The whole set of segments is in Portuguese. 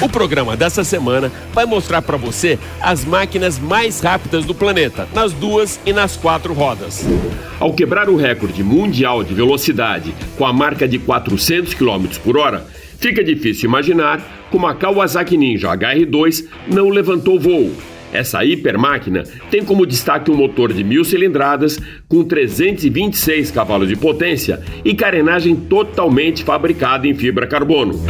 O programa dessa semana vai mostrar para você as máquinas mais rápidas do planeta, nas duas e nas quatro rodas. Ao quebrar o recorde mundial de velocidade com a marca de 400 km por hora, fica difícil imaginar como a Kawasaki Ninja HR2 não levantou voo. Essa hipermáquina tem como destaque um motor de mil cilindradas com 326 cavalos de potência e carenagem totalmente fabricada em fibra carbono.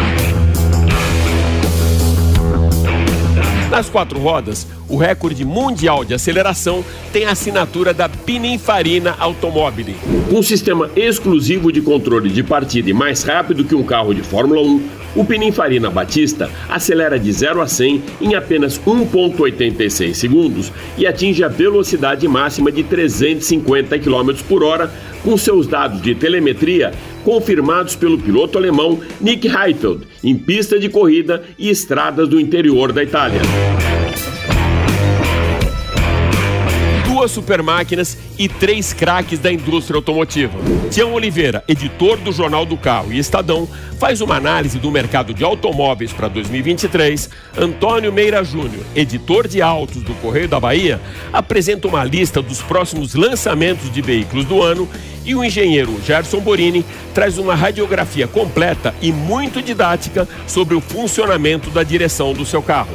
Nas quatro rodas, o recorde mundial de aceleração tem a assinatura da Pininfarina Automobile. Com um sistema exclusivo de controle de partida e mais rápido que um carro de Fórmula 1, o Pininfarina Batista acelera de 0 a 100 em apenas 1,86 segundos e atinge a velocidade máxima de 350 km por hora com seus dados de telemetria confirmados pelo piloto alemão Nick Heidfeld em pista de corrida e estradas do interior da Itália. Duas supermáquinas e três craques da indústria automotiva. Tião Oliveira, editor do Jornal do Carro e Estadão, faz uma análise do mercado de automóveis para 2023. Antônio Meira Júnior, editor de autos do Correio da Bahia, apresenta uma lista dos próximos lançamentos de veículos do ano e o engenheiro Gerson Borini traz uma radiografia completa e muito didática sobre o funcionamento da direção do seu carro.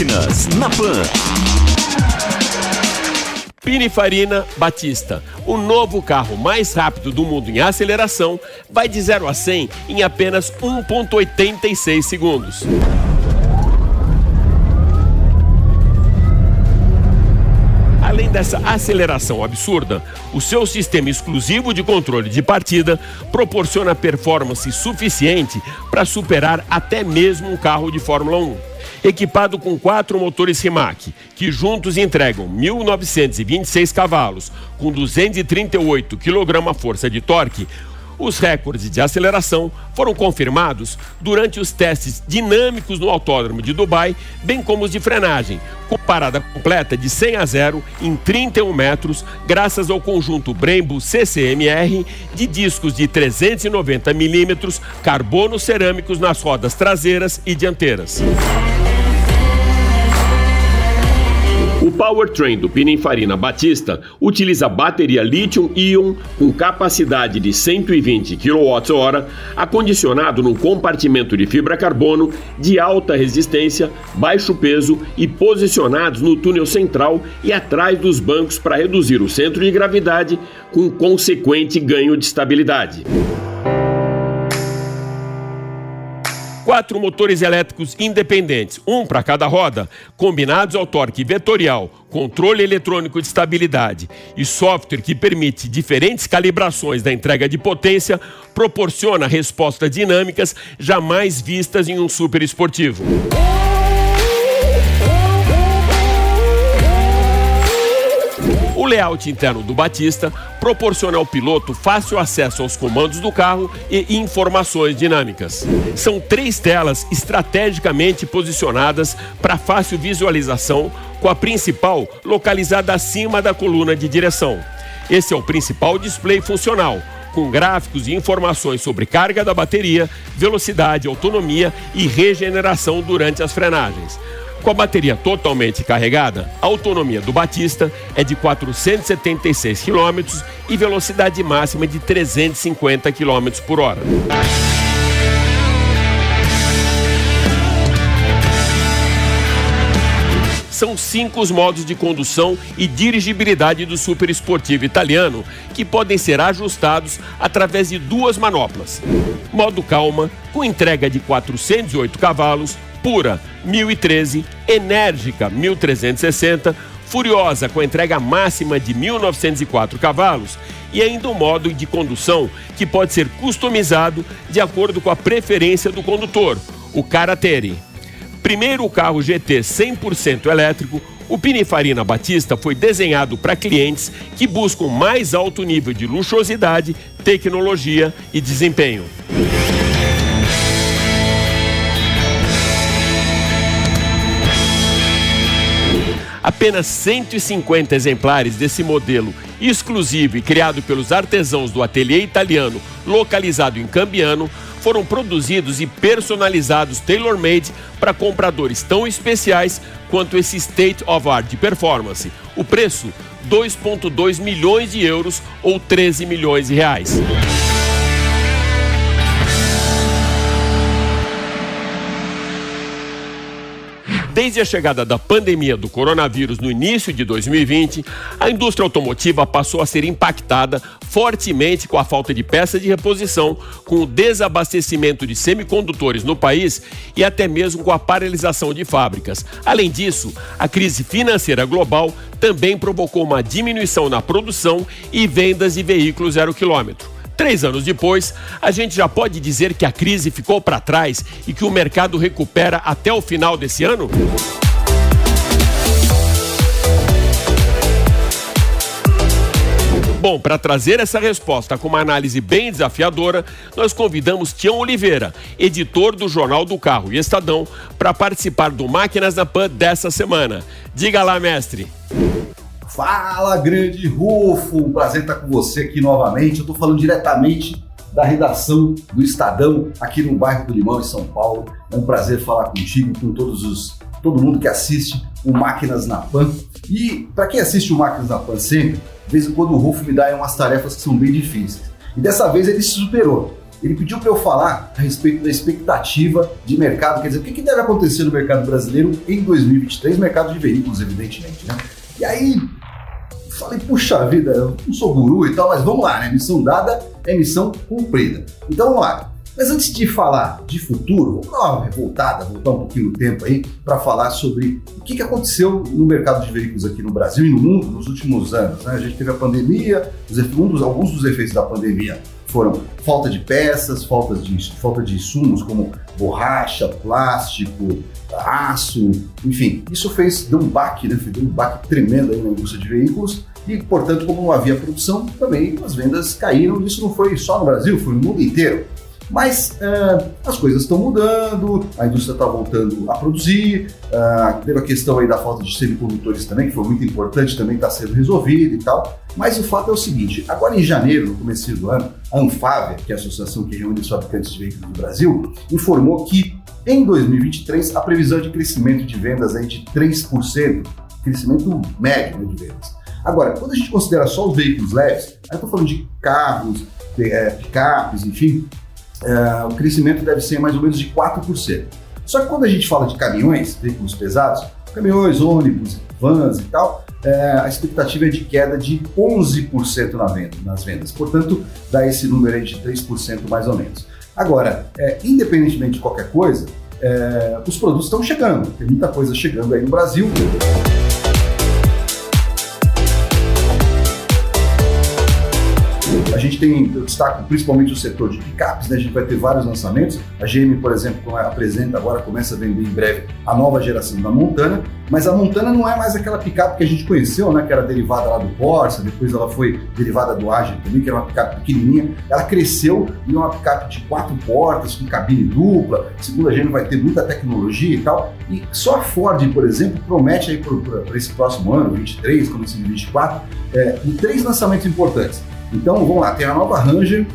Máquinas na Pan. Pininfarina Batista, o novo carro mais rápido do mundo em aceleração, vai de 0 a 100 em apenas 1,86 segundos. Além dessa aceleração absurda, o seu sistema exclusivo de controle de partida proporciona performance suficiente para superar até mesmo um carro de Fórmula 1 equipado com quatro motores Rimac, que juntos entregam 1.926 cavalos, com 238 kgf de torque, os recordes de aceleração foram confirmados durante os testes dinâmicos no Autódromo de Dubai, bem como os de frenagem, com parada completa de 100 a 0 em 31 metros, graças ao conjunto Brembo CCMR de discos de 390 milímetros, carbono cerâmicos nas rodas traseiras e dianteiras. Powertrain do Pininfarina Batista utiliza bateria lítio-íon com capacidade de 120 kWh, acondicionado num compartimento de fibra carbono de alta resistência, baixo peso e posicionados no túnel central e atrás dos bancos para reduzir o centro de gravidade, com consequente ganho de estabilidade. Quatro motores elétricos independentes, um para cada roda, combinados ao torque vetorial, controle eletrônico de estabilidade e software que permite diferentes calibrações da entrega de potência, proporciona respostas dinâmicas jamais vistas em um super esportivo. Layout interno do Batista proporciona ao piloto fácil acesso aos comandos do carro e informações dinâmicas. São três telas estrategicamente posicionadas para fácil visualização, com a principal localizada acima da coluna de direção. Esse é o principal display funcional, com gráficos e informações sobre carga da bateria, velocidade, autonomia e regeneração durante as frenagens. Com a bateria totalmente carregada, a autonomia do Batista é de 476 km e velocidade máxima de 350 km por hora. são cinco os modos de condução e dirigibilidade do super esportivo italiano, que podem ser ajustados através de duas manoplas. Modo calma, com entrega de 408 cavalos, pura 1013, enérgica 1360, furiosa com entrega máxima de 1904 cavalos e ainda um modo de condução que pode ser customizado de acordo com a preferência do condutor, o Carattere. Primeiro carro GT 100% elétrico, o Pininfarina Batista foi desenhado para clientes que buscam mais alto nível de luxuosidade, tecnologia e desempenho. Apenas 150 exemplares desse modelo exclusivo e criado pelos artesãos do ateliê italiano localizado em Cambiano foram produzidos e personalizados tailor-made para compradores tão especiais quanto esse State of Art de performance. O preço: 2,2 milhões de euros ou 13 milhões de reais. Desde a chegada da pandemia do coronavírus no início de 2020, a indústria automotiva passou a ser impactada fortemente com a falta de peças de reposição, com o desabastecimento de semicondutores no país e até mesmo com a paralisação de fábricas. Além disso, a crise financeira global também provocou uma diminuição na produção e vendas de veículos zero quilômetro. Três anos depois, a gente já pode dizer que a crise ficou para trás e que o mercado recupera até o final desse ano? Bom, para trazer essa resposta com uma análise bem desafiadora, nós convidamos Tião Oliveira, editor do Jornal do Carro e Estadão, para participar do Máquinas na Pan dessa semana. Diga lá, mestre. Fala, grande Rufo! Um prazer estar com você aqui novamente. Eu estou falando diretamente da redação do Estadão aqui no bairro do Limão, em São Paulo. É um prazer falar contigo, com todos os todo mundo que assiste o Máquinas na Pan. E para quem assiste o Máquinas na Pan sempre, de vez em quando o Rufo me dá umas tarefas que são bem difíceis. E dessa vez ele se superou. Ele pediu para eu falar a respeito da expectativa de mercado, quer dizer, o que, que deve acontecer no mercado brasileiro em 2023, mercado de veículos, evidentemente, né? E aí, Falei, puxa vida, eu não sou guru e tal, mas vamos lá, né? Missão dada é missão cumprida. Então vamos lá. Mas antes de falar de futuro, vamos dar uma revoltada, voltar um pouquinho no tempo aí, para falar sobre o que, que aconteceu no mercado de veículos aqui no Brasil e no mundo nos últimos anos. Né? A gente teve a pandemia, um dos, alguns dos efeitos da pandemia foram falta de peças, falta de, falta de insumos como borracha, plástico, aço, enfim. Isso fez, deu um baque, né? Deu um baque tremendo aí na indústria de veículos e, portanto, como não havia produção, também as vendas caíram. Isso não foi só no Brasil, foi no mundo inteiro. Mas uh, as coisas estão mudando, a indústria está voltando a produzir, uh, teve a questão aí da falta de semicondutores também, que foi muito importante, também está sendo resolvida e tal. Mas o fato é o seguinte, agora em janeiro, no começo do ano, a Anfávia, que é a associação que reúne os fabricantes de veículos do Brasil, informou que em 2023 a previsão de crescimento de vendas é de 3%, crescimento médio né, de vendas. Agora, quando a gente considera só os veículos leves, aí estou falando de carros, é, picapes, enfim, é, o crescimento deve ser mais ou menos de 4%. Só que quando a gente fala de caminhões, veículos pesados, caminhões, ônibus, vans e tal, é, a expectativa é de queda de 11% na venda, nas vendas. Portanto, dá esse número aí de 3% mais ou menos. Agora, é, independentemente de qualquer coisa, é, os produtos estão chegando. Tem muita coisa chegando aí no Brasil. Gente tem, eu destaco principalmente o setor de picapes, né? a gente vai ter vários lançamentos. A GM, por exemplo, apresenta agora, começa a vender em breve a nova geração da Montana, mas a Montana não é mais aquela picape que a gente conheceu, né? que era derivada lá do Corsa, depois ela foi derivada do Agile também, que era uma picape pequenininha. Ela cresceu em uma picape de quatro portas, com cabine dupla, segundo a GM vai ter muita tecnologia e tal. E só a Ford, por exemplo, promete aí para esse próximo ano, 23, começo de 24, é, três lançamentos importantes. Então, vamos lá, tem a nova Ranger,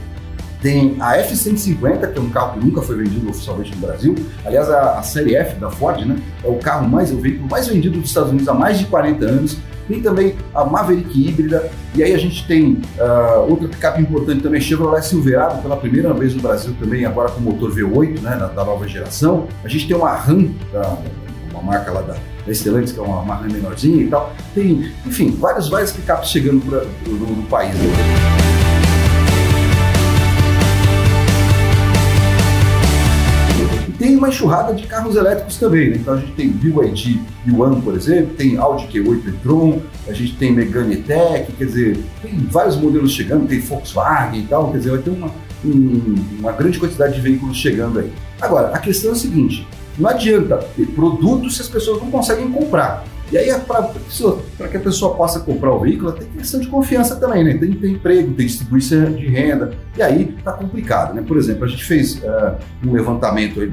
tem a F-150, que é um carro que nunca foi vendido oficialmente no Brasil. Aliás, a, a, série F da Ford, né? É o carro mais, o veículo mais vendido dos Estados Unidos há mais de 40 anos. Tem também a Maverick híbrida. E aí a gente tem uh, outra picape importante também, Chevrolet Silverado, pela primeira vez no Brasil também, agora com motor V8, né? Da, da nova geração. A gente tem uma Ram, uma marca lá da, da que é uma marca menorzinha e tal. Tem, enfim, vários, vários picapes chegando pra, no, no país. Né? tem uma enxurrada de carros elétricos também, né? Então a gente tem BYD Yuan, por exemplo, tem Audi Q8 e-tron, a gente tem Megane Tech, quer dizer, tem vários modelos chegando, tem Volkswagen e tal, quer dizer, vai ter uma, um, uma grande quantidade de veículos chegando aí. Agora, a questão é a seguinte, não adianta ter produtos se as pessoas não conseguem comprar. E aí, para que a pessoa possa comprar o veículo, tem questão de confiança também, né? Tem, tem emprego, tem distribuição de renda, e aí tá complicado, né? Por exemplo, a gente fez uh, um levantamento aí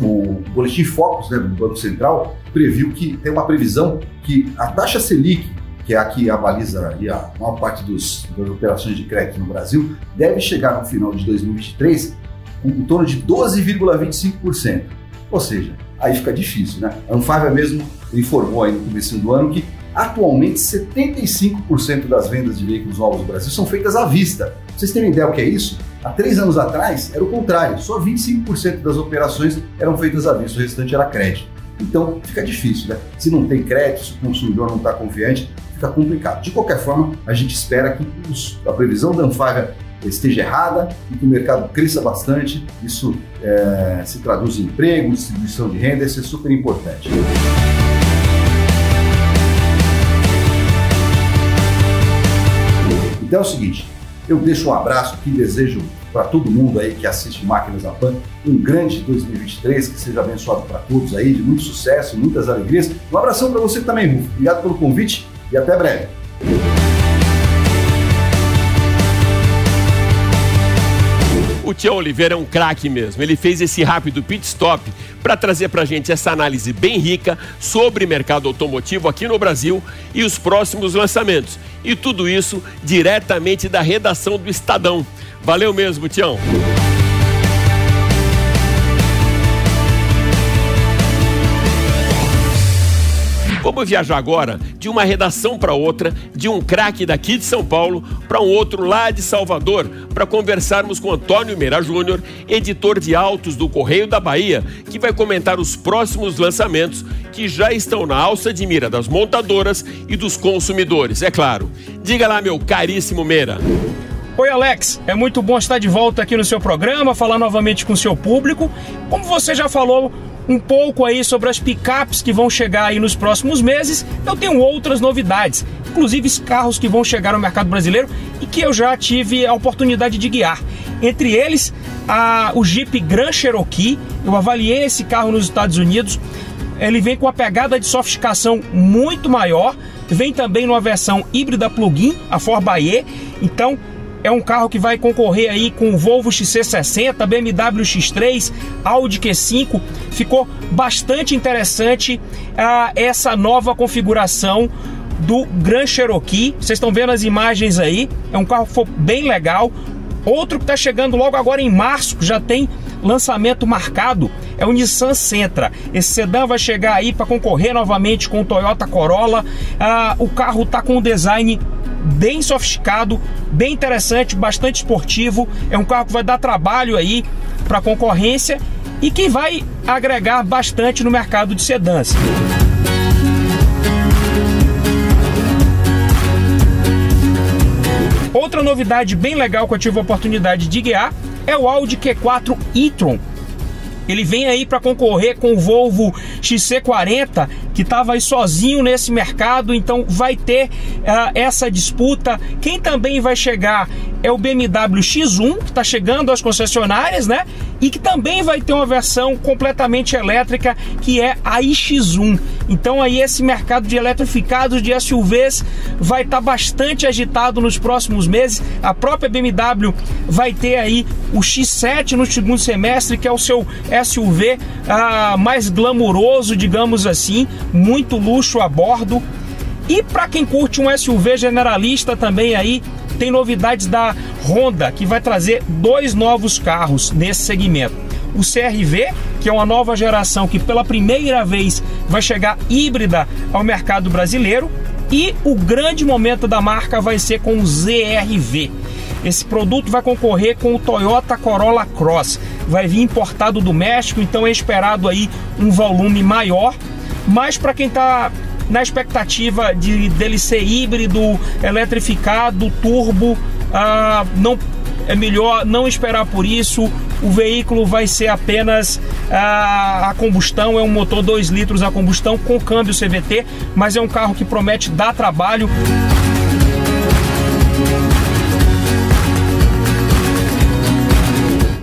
o Boletim Focus né, do Banco Central previu que tem uma previsão que a taxa Selic, que é a que avaliza a maior parte dos, das operações de crédito no Brasil, deve chegar no final de 2023 com em torno de 12,25%. Ou seja, aí fica difícil, né? A Anfávia mesmo informou aí no começo do ano que atualmente 75% das vendas de veículos novos no Brasil são feitas à vista. Pra vocês terem ideia o que é isso? Há três anos atrás era o contrário, só 25% das operações eram feitas à vista, o restante era crédito. Então fica difícil, né? Se não tem crédito, se o consumidor não está confiante, fica complicado. De qualquer forma, a gente espera que a previsão da Anfávia esteja errada e que o mercado cresça bastante. Isso é, se traduz em emprego, distribuição de renda, isso é super importante. Então é o seguinte, eu deixo um abraço aqui, desejo para todo mundo aí que assiste Máquinas da Pan um grande 2023, que seja abençoado para todos aí, de muito sucesso, muitas alegrias. Um abração para você também, Rufo. Obrigado pelo convite e até breve. Tião Oliveira é um craque mesmo. Ele fez esse rápido pit stop para trazer para a gente essa análise bem rica sobre mercado automotivo aqui no Brasil e os próximos lançamentos. E tudo isso diretamente da redação do Estadão. Valeu mesmo, Tião. Vamos viajar agora de uma redação para outra, de um craque daqui de São Paulo para um outro lá de Salvador, para conversarmos com Antônio Meira Júnior, editor de autos do Correio da Bahia, que vai comentar os próximos lançamentos que já estão na alça de mira das montadoras e dos consumidores, é claro. Diga lá, meu caríssimo Meira. Oi, Alex. É muito bom estar de volta aqui no seu programa, falar novamente com o seu público. Como você já falou, um pouco aí sobre as picapes que vão chegar aí nos próximos meses. Eu tenho outras novidades, inclusive carros que vão chegar ao mercado brasileiro e que eu já tive a oportunidade de guiar. Entre eles, a, o Jeep Grand Cherokee. Eu avaliei esse carro nos Estados Unidos. Ele vem com uma pegada de sofisticação muito maior. Vem também numa versão híbrida plug-in, a Ford Bayer. Então, é um carro que vai concorrer aí com o Volvo XC60, BMW X3, Audi Q5. Ficou bastante interessante uh, essa nova configuração do Grand Cherokee. Vocês estão vendo as imagens aí. É um carro que foi bem legal. Outro que está chegando logo agora em março, que já tem lançamento marcado, é o Nissan Sentra. Esse sedã vai chegar aí para concorrer novamente com o Toyota Corolla. Ah, o carro está com um design bem sofisticado, bem interessante, bastante esportivo. É um carro que vai dar trabalho aí para a concorrência e que vai agregar bastante no mercado de sedãs. Outra novidade bem legal que eu tive a oportunidade de guiar é o Audi Q4 e-tron. Ele vem aí para concorrer com o Volvo XC40, que estava aí sozinho nesse mercado, então vai ter uh, essa disputa. Quem também vai chegar é o BMW X1, que está chegando às concessionárias, né? E que também vai ter uma versão completamente elétrica, que é a iX1. Então aí esse mercado de eletrificados de SUVs vai estar tá bastante agitado nos próximos meses. A própria BMW vai ter aí o X7 no segundo semestre, que é o seu SUV ah, mais glamuroso, digamos assim, muito luxo a bordo. E para quem curte um SUV generalista também aí, tem novidades da Honda, que vai trazer dois novos carros nesse segmento. O CRV, que é uma nova geração que pela primeira vez vai chegar híbrida ao mercado brasileiro, e o grande momento da marca vai ser com o ZRV. Esse produto vai concorrer com o Toyota Corolla Cross. Vai vir importado do México, então é esperado aí um volume maior. Mas para quem está na expectativa de dele ser híbrido, eletrificado, turbo, ah, não é melhor não esperar por isso. O veículo vai ser apenas ah, a combustão, é um motor 2 litros a combustão com câmbio CVT, mas é um carro que promete dar trabalho.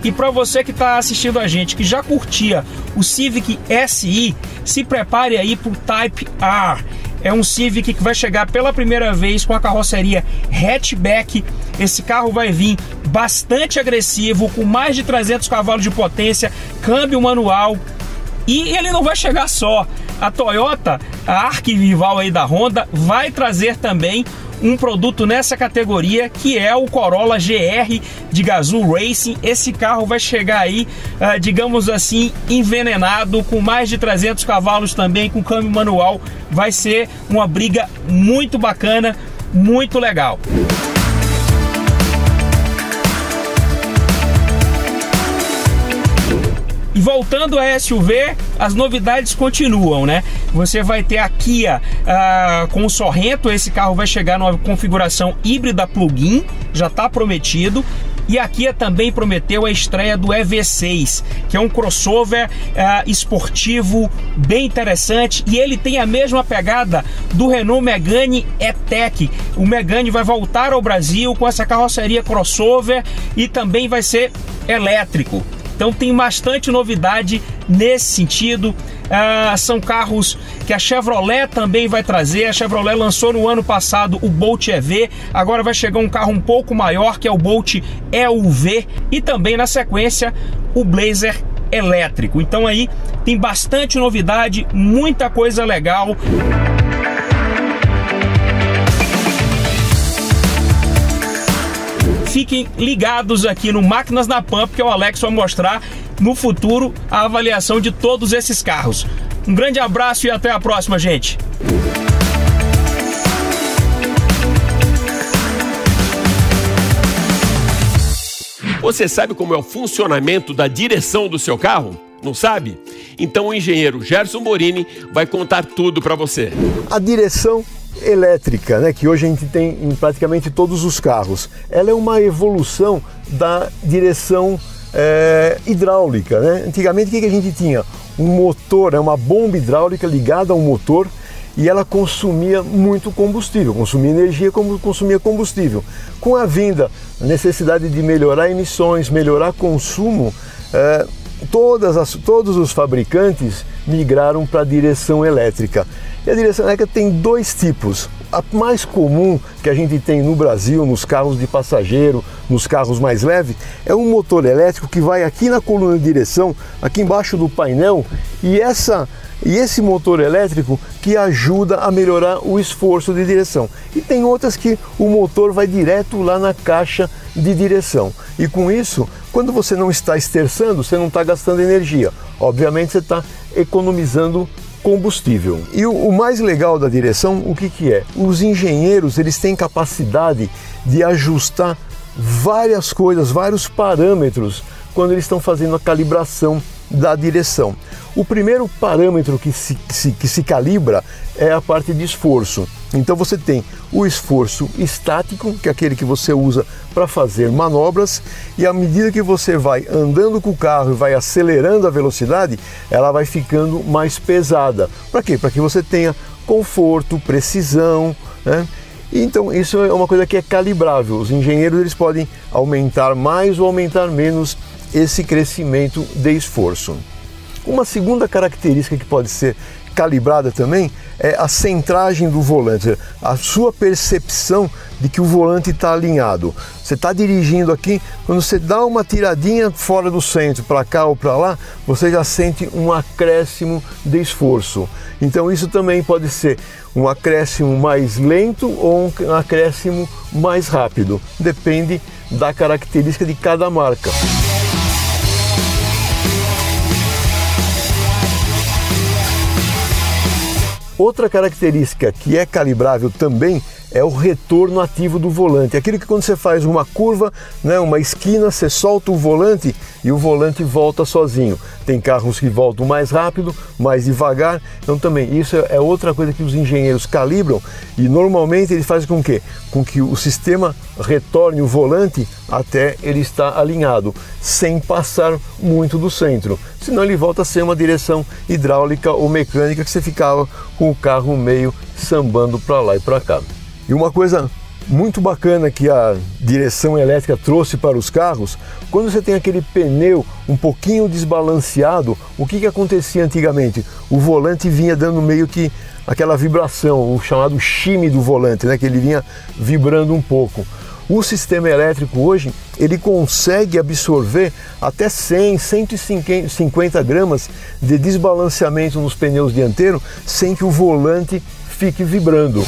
E para você que está assistindo a gente, que já curtia o Civic SI, se prepare aí para o Type R. É um Civic que vai chegar pela primeira vez com a carroceria hatchback. Esse carro vai vir bastante agressivo, com mais de 300 cavalos de potência, câmbio manual. E ele não vai chegar só. A Toyota, a arquirrival aí da Honda, vai trazer também um produto nessa categoria que é o Corolla GR de Gazoo Racing. Esse carro vai chegar aí, uh, digamos assim, envenenado, com mais de 300 cavalos também, com câmbio manual. Vai ser uma briga muito bacana, muito legal. E voltando a SUV, as novidades continuam, né? Você vai ter a Kia uh, com o Sorrento, esse carro vai chegar numa configuração híbrida plug-in, já está prometido. E a Kia também prometeu a estreia do EV6, que é um crossover uh, esportivo bem interessante e ele tem a mesma pegada do Renault Megane E-Tech. O Megane vai voltar ao Brasil com essa carroceria crossover e também vai ser elétrico. Então tem bastante novidade nesse sentido. Ah, são carros que a Chevrolet também vai trazer. A Chevrolet lançou no ano passado o Bolt EV, agora vai chegar um carro um pouco maior que é o Bolt EUV e também na sequência o Blazer elétrico. Então aí tem bastante novidade, muita coisa legal. Fiquem ligados aqui no Máquinas na Pump, que o Alex vai mostrar no futuro a avaliação de todos esses carros. Um grande abraço e até a próxima, gente. Você sabe como é o funcionamento da direção do seu carro? Não sabe? Então o engenheiro Gerson Morini vai contar tudo para você. A direção elétrica, né, que hoje a gente tem em praticamente todos os carros, ela é uma evolução da direção é, hidráulica. Né? Antigamente, o que, a gente tinha? Um motor, né, uma bomba hidráulica ligada a um motor e ela consumia muito combustível, consumia energia como consumia combustível. Com a vinda, a necessidade de melhorar emissões, melhorar consumo, é, todas as, todos os fabricantes migraram para a direção elétrica. E a direção elétrica tem dois tipos. A mais comum que a gente tem no Brasil, nos carros de passageiro, nos carros mais leves, é um motor elétrico que vai aqui na coluna de direção, aqui embaixo do painel, e essa e esse motor elétrico que ajuda a melhorar o esforço de direção. E tem outras que o motor vai direto lá na caixa de direção. E com isso, quando você não está esterçando, você não está gastando energia. Obviamente você está economizando combustível. E o, o, mais legal da direção, o que, que é? Os engenheiros eles têm capacidade de ajustar várias coisas, vários parâmetros quando eles estão fazendo a calibração da direção. O primeiro parâmetro que se, que se, calibra é a parte de esforço. Então você tem o esforço estático, que é aquele que você usa para fazer manobras, e à medida que você vai andando com o carro e vai acelerando a velocidade, ela vai ficando mais pesada. Para quê? Para que você tenha conforto, precisão, né? Então isso é uma coisa que é calibrável. Os engenheiros eles podem aumentar mais ou aumentar menos esse crescimento de esforço. Uma segunda característica que pode ser calibrada também é a centragem do volante, a sua percepção de que o volante está alinhado. Você está dirigindo aqui, quando você dá uma tiradinha fora do centro, para cá ou para lá, você já sente um acréscimo de esforço. Então isso também pode ser um acréscimo mais lento ou um acréscimo mais rápido, depende da característica de cada marca. Outra característica que é calibrável também é o retorno ativo do volante. Aquilo que quando você faz uma curva, né, uma esquina, você solta o volante e o volante volta sozinho. Tem carros que voltam mais rápido, mais devagar. Então também isso é outra coisa que os engenheiros calibram e normalmente eles fazem com que com que o sistema retorne o volante até ele estar alinhado, sem passar muito do centro. Senão ele volta a ser uma direção hidráulica ou mecânica que você ficava com o carro meio sambando para lá e para cá. E uma coisa muito bacana que a direção elétrica trouxe para os carros, quando você tem aquele pneu um pouquinho desbalanceado, o que, que acontecia antigamente? O volante vinha dando meio que aquela vibração, o chamado chime do volante, né? que ele vinha vibrando um pouco. O sistema elétrico hoje ele consegue absorver até 100, 150 gramas de desbalanceamento nos pneus dianteiros sem que o volante fique vibrando.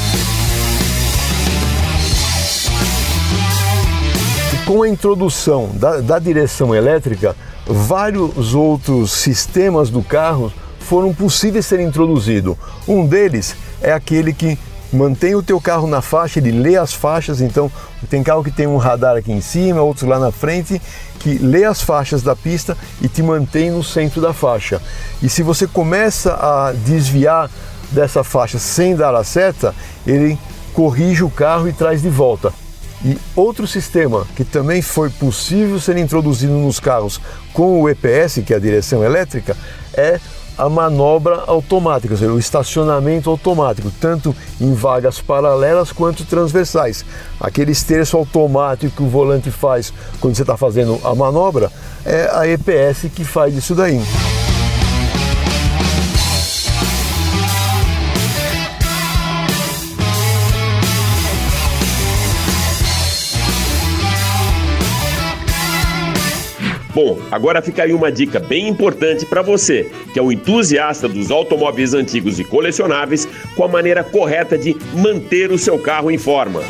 Com a introdução da, da direção elétrica, vários outros sistemas do carro foram possíveis ser introduzidos. Um deles é aquele que mantém o teu carro na faixa, ele lê as faixas, então tem carro que tem um radar aqui em cima, outros lá na frente, que lê as faixas da pista e te mantém no centro da faixa. E se você começa a desviar dessa faixa sem dar a seta, ele corrige o carro e traz de volta. E outro sistema que também foi possível ser introduzido nos carros com o EPS, que é a direção elétrica, é a manobra automática, ou seja, o estacionamento automático, tanto em vagas paralelas quanto transversais. Aquele esterço automático que o volante faz quando você está fazendo a manobra, é a EPS que faz isso daí. Bom, agora fica aí uma dica bem importante para você, que é um entusiasta dos automóveis antigos e colecionáveis, com a maneira correta de manter o seu carro em forma.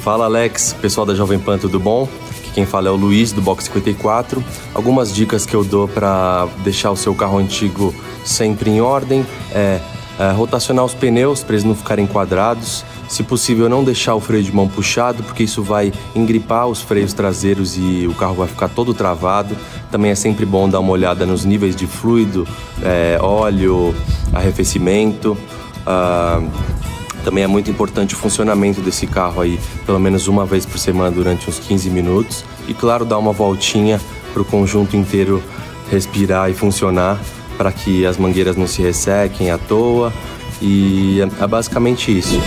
Fala Alex, pessoal da Jovem Pan, tudo bom? Aqui quem fala é o Luiz do Box 54. Algumas dicas que eu dou para deixar o seu carro antigo sempre em ordem é, é rotacionar os pneus para eles não ficarem quadrados, se possível, não deixar o freio de mão puxado, porque isso vai engripar os freios traseiros e o carro vai ficar todo travado. Também é sempre bom dar uma olhada nos níveis de fluido, é, óleo, arrefecimento. Ah, também é muito importante o funcionamento desse carro aí, pelo menos uma vez por semana durante uns 15 minutos. E claro, dar uma voltinha para o conjunto inteiro respirar e funcionar para que as mangueiras não se ressequem à toa. E é, é basicamente isso.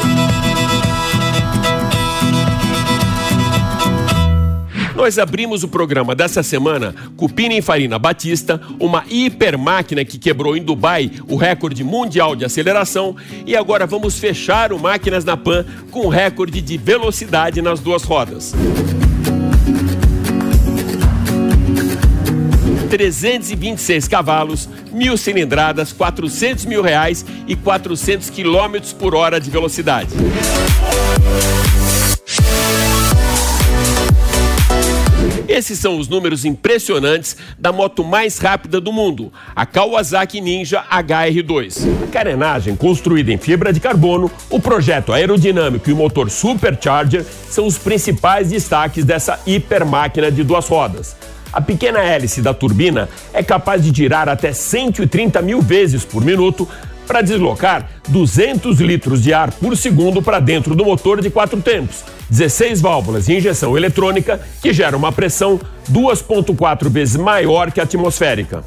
Nós abrimos o programa dessa semana com Pina Farina Batista, uma hiper máquina que quebrou em Dubai o recorde mundial de aceleração, e agora vamos fechar o Máquinas na Pan com o recorde de velocidade nas duas rodas. 326 cavalos, mil cilindradas, 400 mil reais e 400 quilômetros por hora de velocidade. Esses são os números impressionantes da moto mais rápida do mundo, a Kawasaki Ninja HR2. A carenagem construída em fibra de carbono, o projeto aerodinâmico e o motor Supercharger são os principais destaques dessa hiper máquina de duas rodas. A pequena hélice da turbina é capaz de girar até 130 mil vezes por minuto para deslocar 200 litros de ar por segundo para dentro do motor de quatro tempos, 16 válvulas e injeção eletrônica que gera uma pressão 2,4 vezes maior que a atmosférica.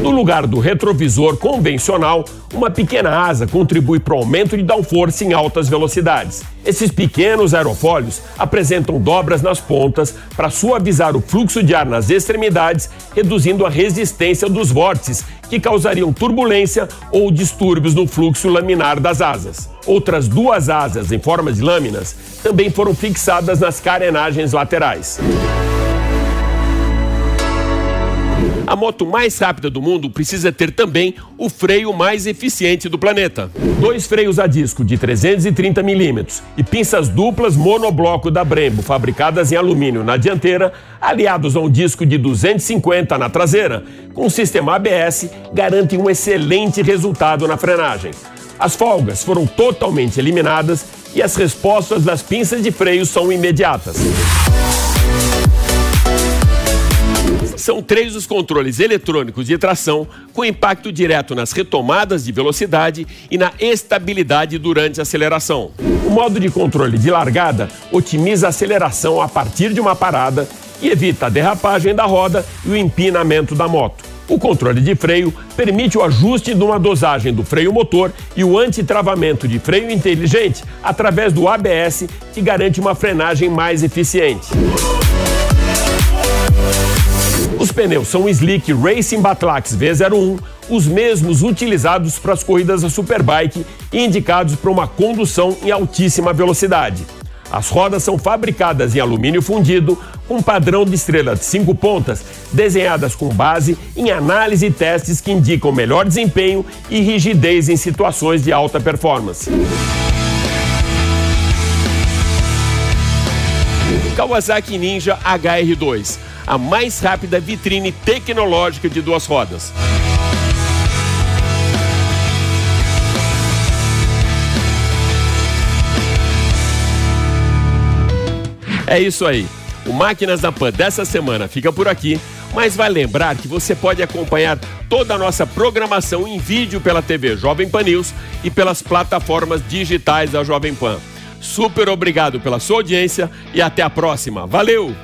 No lugar do retrovisor convencional, uma pequena asa contribui para o aumento de downforce em altas velocidades. Esses pequenos aerofólios apresentam dobras nas pontas para suavizar o fluxo de ar nas extremidades, reduzindo a resistência dos vórtices que causariam turbulência ou distúrbios no fluxo laminar das asas. Outras duas asas em forma de lâminas também foram fixadas nas carenagens laterais. A moto mais rápida do mundo precisa ter também o freio mais eficiente do planeta. Dois freios a disco de 330 milímetros e pinças duplas monobloco da Brembo, fabricadas em alumínio na dianteira, aliados a um disco de 250 na traseira, com sistema ABS, garantem um excelente resultado na frenagem. As folgas foram totalmente eliminadas e as respostas das pinças de freio são imediatas. São três os controles eletrônicos de tração com impacto direto nas retomadas de velocidade e na estabilidade durante a aceleração. O modo de controle de largada otimiza a aceleração a partir de uma parada e evita a derrapagem da roda e o empinamento da moto. O controle de freio permite o ajuste de uma dosagem do freio motor e o antitravamento de freio inteligente através do ABS, que garante uma frenagem mais eficiente. Os pneus são Slick Racing Batlax V01, os mesmos utilizados para as corridas da Superbike e indicados para uma condução em altíssima velocidade. As rodas são fabricadas em alumínio fundido, com padrão de estrela de cinco pontas, desenhadas com base em análise e testes que indicam melhor desempenho e rigidez em situações de alta performance. Kawasaki Ninja HR2 a mais rápida vitrine tecnológica de duas rodas. É isso aí. O Máquinas da Pan dessa semana fica por aqui, mas vai lembrar que você pode acompanhar toda a nossa programação em vídeo pela TV Jovem Pan News e pelas plataformas digitais da Jovem Pan. Super obrigado pela sua audiência e até a próxima. Valeu!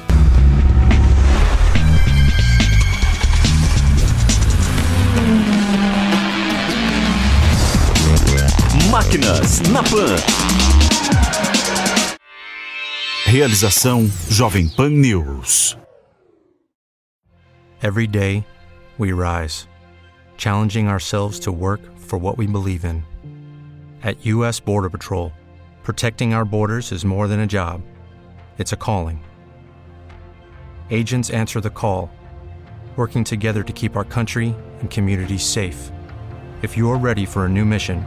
Máquinas na Pan. Realização Jovem Pan News. Every day, we rise, challenging ourselves to work for what we believe in. At U.S. Border Patrol, protecting our borders is more than a job, it's a calling. Agents answer the call, working together to keep our country and communities safe. If you're ready for a new mission,